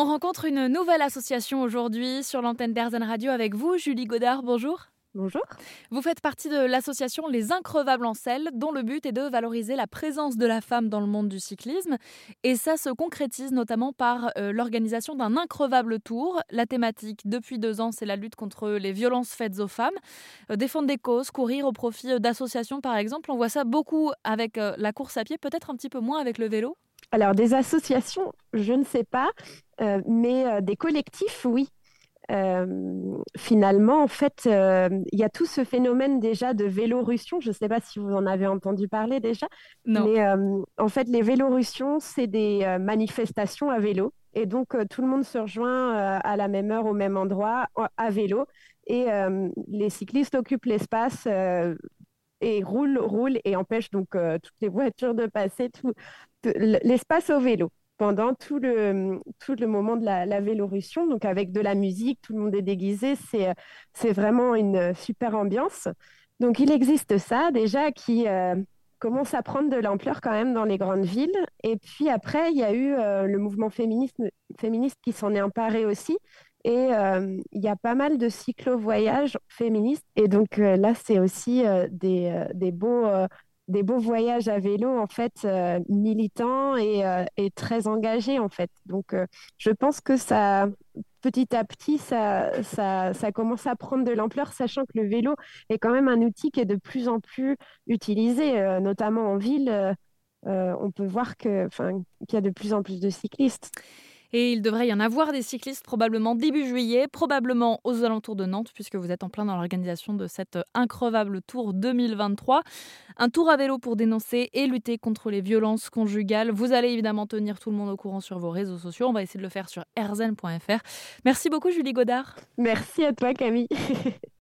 On rencontre une nouvelle association aujourd'hui sur l'antenne d'Airzen Radio avec vous, Julie Godard. Bonjour. Bonjour. Vous faites partie de l'association Les Increvables en selle, dont le but est de valoriser la présence de la femme dans le monde du cyclisme. Et ça se concrétise notamment par euh, l'organisation d'un increvable tour. La thématique, depuis deux ans, c'est la lutte contre les violences faites aux femmes. Euh, défendre des causes, courir au profit euh, d'associations, par exemple. On voit ça beaucoup avec la course à pied, peut-être un petit peu moins avec le vélo. Alors, des associations, je ne sais pas, mais des collectifs, oui. Euh, finalement, en fait, euh, il y a tout ce phénomène déjà de vélorussion. Je ne sais pas si vous en avez entendu parler déjà. Non. Mais euh, en fait, les vélorussions, c'est des manifestations à vélo. Et donc, tout le monde se rejoint à la même heure, au même endroit, à vélo. Et les cyclistes occupent l'espace et roulent, roulent et empêchent donc toutes les voitures de passer tout l'espace au vélo pendant tout le, tout le moment de la, la, Vélorussion, donc avec de la musique, tout le monde est déguisé, c'est, c'est vraiment une super ambiance. Donc il existe ça déjà qui euh, commence à prendre de l'ampleur quand même dans les grandes villes. Et puis après, il y a eu euh, le mouvement féministe, féministe qui s'en est emparé aussi. Et euh, il y a pas mal de cyclo-voyages féministes. Et donc là, c'est aussi des, des beaux des beaux voyages à vélo en fait euh, militants et, euh, très engagés en fait. Donc euh, je pense que ça petit à petit ça, ça, commence à prendre de l'ampleur sachant que le vélo est quand même un outil qui est de plus en plus utilisé notamment en ville. on peut voir qu'il y a de plus en plus de cyclistes. Et il devrait y en avoir des cyclistes probablement début juillet, probablement aux alentours de Nantes, puisque vous êtes en plein dans l'organisation de cette increvable Tour 2023. Un tour à vélo pour dénoncer et lutter contre les violences conjugales. Vous allez évidemment tenir tout le monde au courant sur vos réseaux sociaux. On va essayer de le faire sur erzen.fr. Merci beaucoup Julie Godard. Merci à toi Camille.